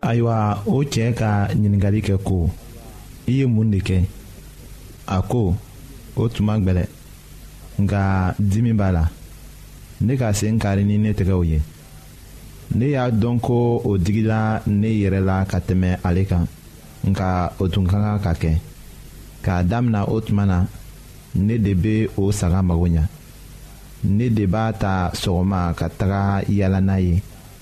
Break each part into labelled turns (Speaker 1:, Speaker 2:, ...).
Speaker 1: ayiwa o cɛ ka ɲininkali kɛ ko i ye
Speaker 2: mun de kɛ a ko o tun man gɛlɛ nka dimi b'a la ne ka sen kari ni ne tɛgɛw ye ne y'a dɔn ko o digila ne yɛrɛ la ka tɛmɛ ale kan nka o tun ka kan ka kɛ k'a damina o tuma na ne de bɛ o saga mago ɲa ne de b'a ta sɔgɔma ka taga yaala n'a ye.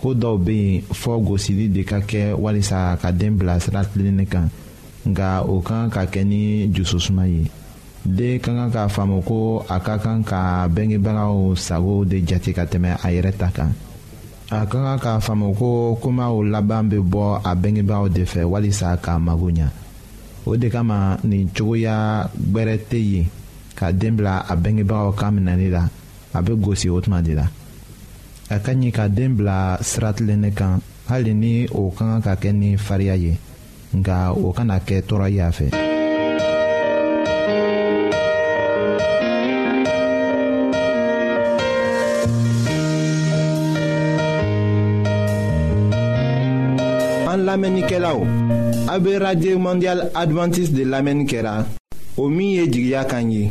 Speaker 2: ko
Speaker 1: dɔw bɛ yen fɔ gosili de ka kɛ walisa ka den bila sira tilenni kan nka o kan ka kɛ ni dususuma ye den ka kan k'a faamu ko a ka kan ka bɛngebagaw sago de jate ka tɛmɛ a yɛrɛ ta kan a ka kan k'a faamu ko komaw laban bɛ bɔ a bɛngebagaw de fɛ walisa k'a mago ɲa o de kama nin cogoya gbɛrɛ tɛ yen ka den bila a bɛngebagaw ka minɛli la a bɛ gosi o tuma de la a ka ɲi ka den bila sira tilennen kan hali ni o ka kan ka kɛ ni fariya ye nka o kana kɛ tɔɔrɔ ye a fɛ.
Speaker 2: lamɛnnikɛlaw a bɛ radio mondial adventiste de lamɛnni kɛra o min ye jigiya kan ye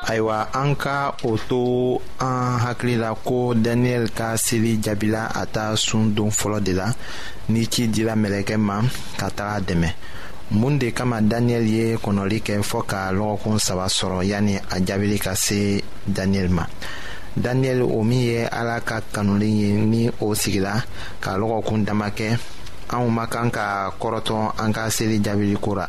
Speaker 2: ayiwa an ka
Speaker 1: o to an hakili la ko daniyɛli ka seli jaabila a ta sun don fɔlɔ de la ni ci dira mɛlɛkɛ ma ka taga dɛmɛ mun de kama daniyɛli ye kɔnɔli kɛ fɔɔ ka lɔgɔkun saba sɔrɔ yanni a jaabili ka se daniyɛli ma daniyɛli o min ye ala ka kanuli ye ni o sigila ka lɔgɔkun dama kɛ anw ma kan ka kɔrɔtɔ an ka seli jaabili ko ra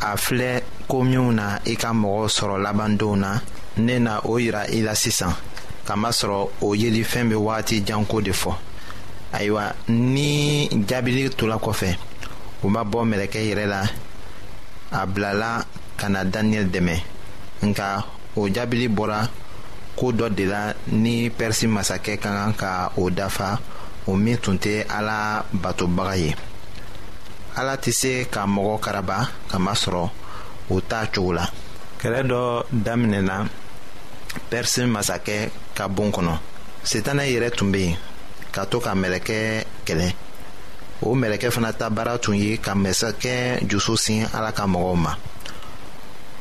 Speaker 1: a
Speaker 2: filɛ ko minw na i ka mɔgɔw sɔrɔ labandonw na ne na o yira i la sisan kamasɔrɔ o yelifɛn bɛ wagati janko de fɔ ayiwa ni jaabili tola kɔfɛ u ma bɔ mɛlɛkɛ yɛrɛ la a bilala ka na daniyɛli dɛmɛ nka o jaabili bɔra ko dɔ de la ni pɛrisi masakɛ ka kan ka o dafa o min tun tɛ ala batobaga ye ala tɛ se ka mɔgɔ karaba ka masɔrɔ o t'a cogo la kɛlɛ dɔ daminɛna pɛrisi masakɛ ka bon kɔnɔ setana yɛrɛ tun bɛ yen ka to ka mɛlɛkɛ kɛlɛ o mɛlɛkɛ fana ta baara tun ye ka masakɛ jusu sin ala ka mɔgɔw ma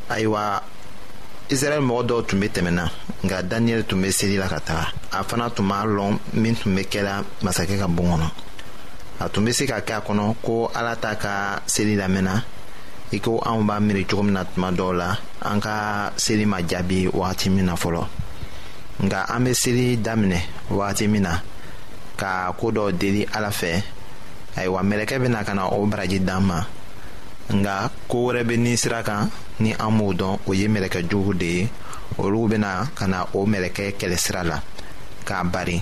Speaker 2: ayiwa israɛl mɔgɔ dɔw tun bɛ tɛmɛna nka daniyɛli tun bɛ seli la ka taga a fana tun b'a lɔn min tun bɛ kɛla masakɛ ka bon kɔnɔ a tun bɛ se ka kɛ a kɔnɔ ko ala t'a ka seli lamɛnna i ko anw b'a miiri cogo min na tuma dɔw la an ka seli ma jaabi wagati min na fɔlɔ nka an bɛ seli daminɛ wagati min na ka ko dɔ deli ala fɛ ayiwa mɛlɛkɛ bɛ na ka na o baraji d'an ma nka ko wɛrɛ bɛ ni sira kan ni an m'o dɔn o ye mɛlɛkɛ jugu de ye olu bɛ na ka na o mɛlɛkɛ kɛlɛ sira la k'a bari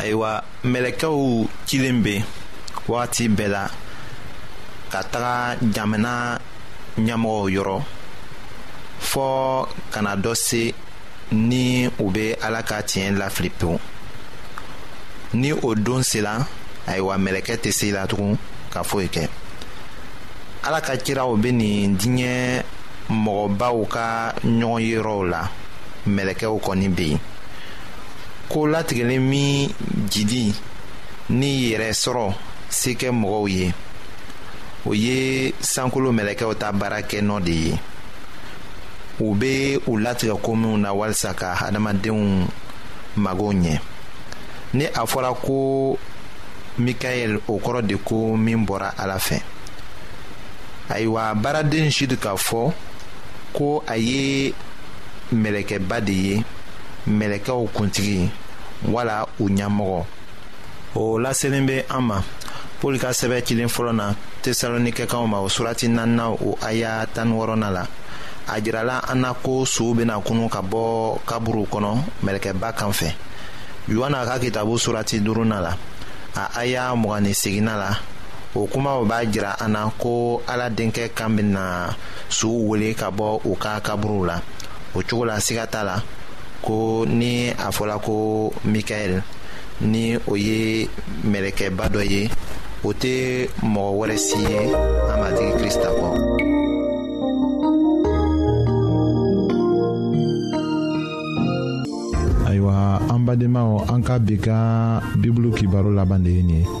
Speaker 2: ayiwa mɛlɛkɛw cilen bɛ wagati bɛɛ la ka taga jamana ɲɛmɔgɔw yɔrɔ fɔ kana dɔ se ni u bɛ ala ka tiɲɛ lafili pewu ni o don sera ayiwa mɛlɛkɛ tɛ se la tugun ka foyi kɛ ala ka kiraw bɛ nin diɲɛ mɔgɔbaw ka ɲɔgɔn yɔrɔw la mɛlɛkɛw kɔni bɛ yen ko latigɛlen min jidi ni yɛrɛ sɔrɔ se kɛ mɔgɔw ye o ye sankolo mɛlɛkɛw ta baara kɛ nɔ de ye u bɛ u latigɛ ko minnu na walisa ka hadamadenw mago ɲɛ ni a fɔra ko mikaɛl o kɔrɔ de ko min bɔra ala fɛ ayiwa baaraden sid k'a fɔ ko a ye mɛlɛkɛba de ye mɛlɛkɛw kuntigi wala u ɲɛmɔgɔ o laselen bɛ an ma pɔli ka sɛbɛ cilen fɔlɔ na tesalonikɛkanw ma o surati naaninan o aya tan wɔɔrɔnan la a jirala an na ko sow bɛna kunu ka bɔ kaburuw kɔnɔ mɛlɛkɛba kan fɛ yohana ka kitabu surati duurunan la a aya mugan ni seginna la o kumaw b'a jira an na ko ala denkɛ kan bɛna sow wele ka bɔ u ka kaburuw la o cogo la siga t'a la ko ni a fɔla ko mikaɛl ni o ye mɛlɛkɛba dɔ ye o tɛ mɔgɔ wɛrɛ si ye an matigi krista kɔ
Speaker 3: ayiwa an badenmaw an ka bi ka bibulu kibaro laban de ye nin ye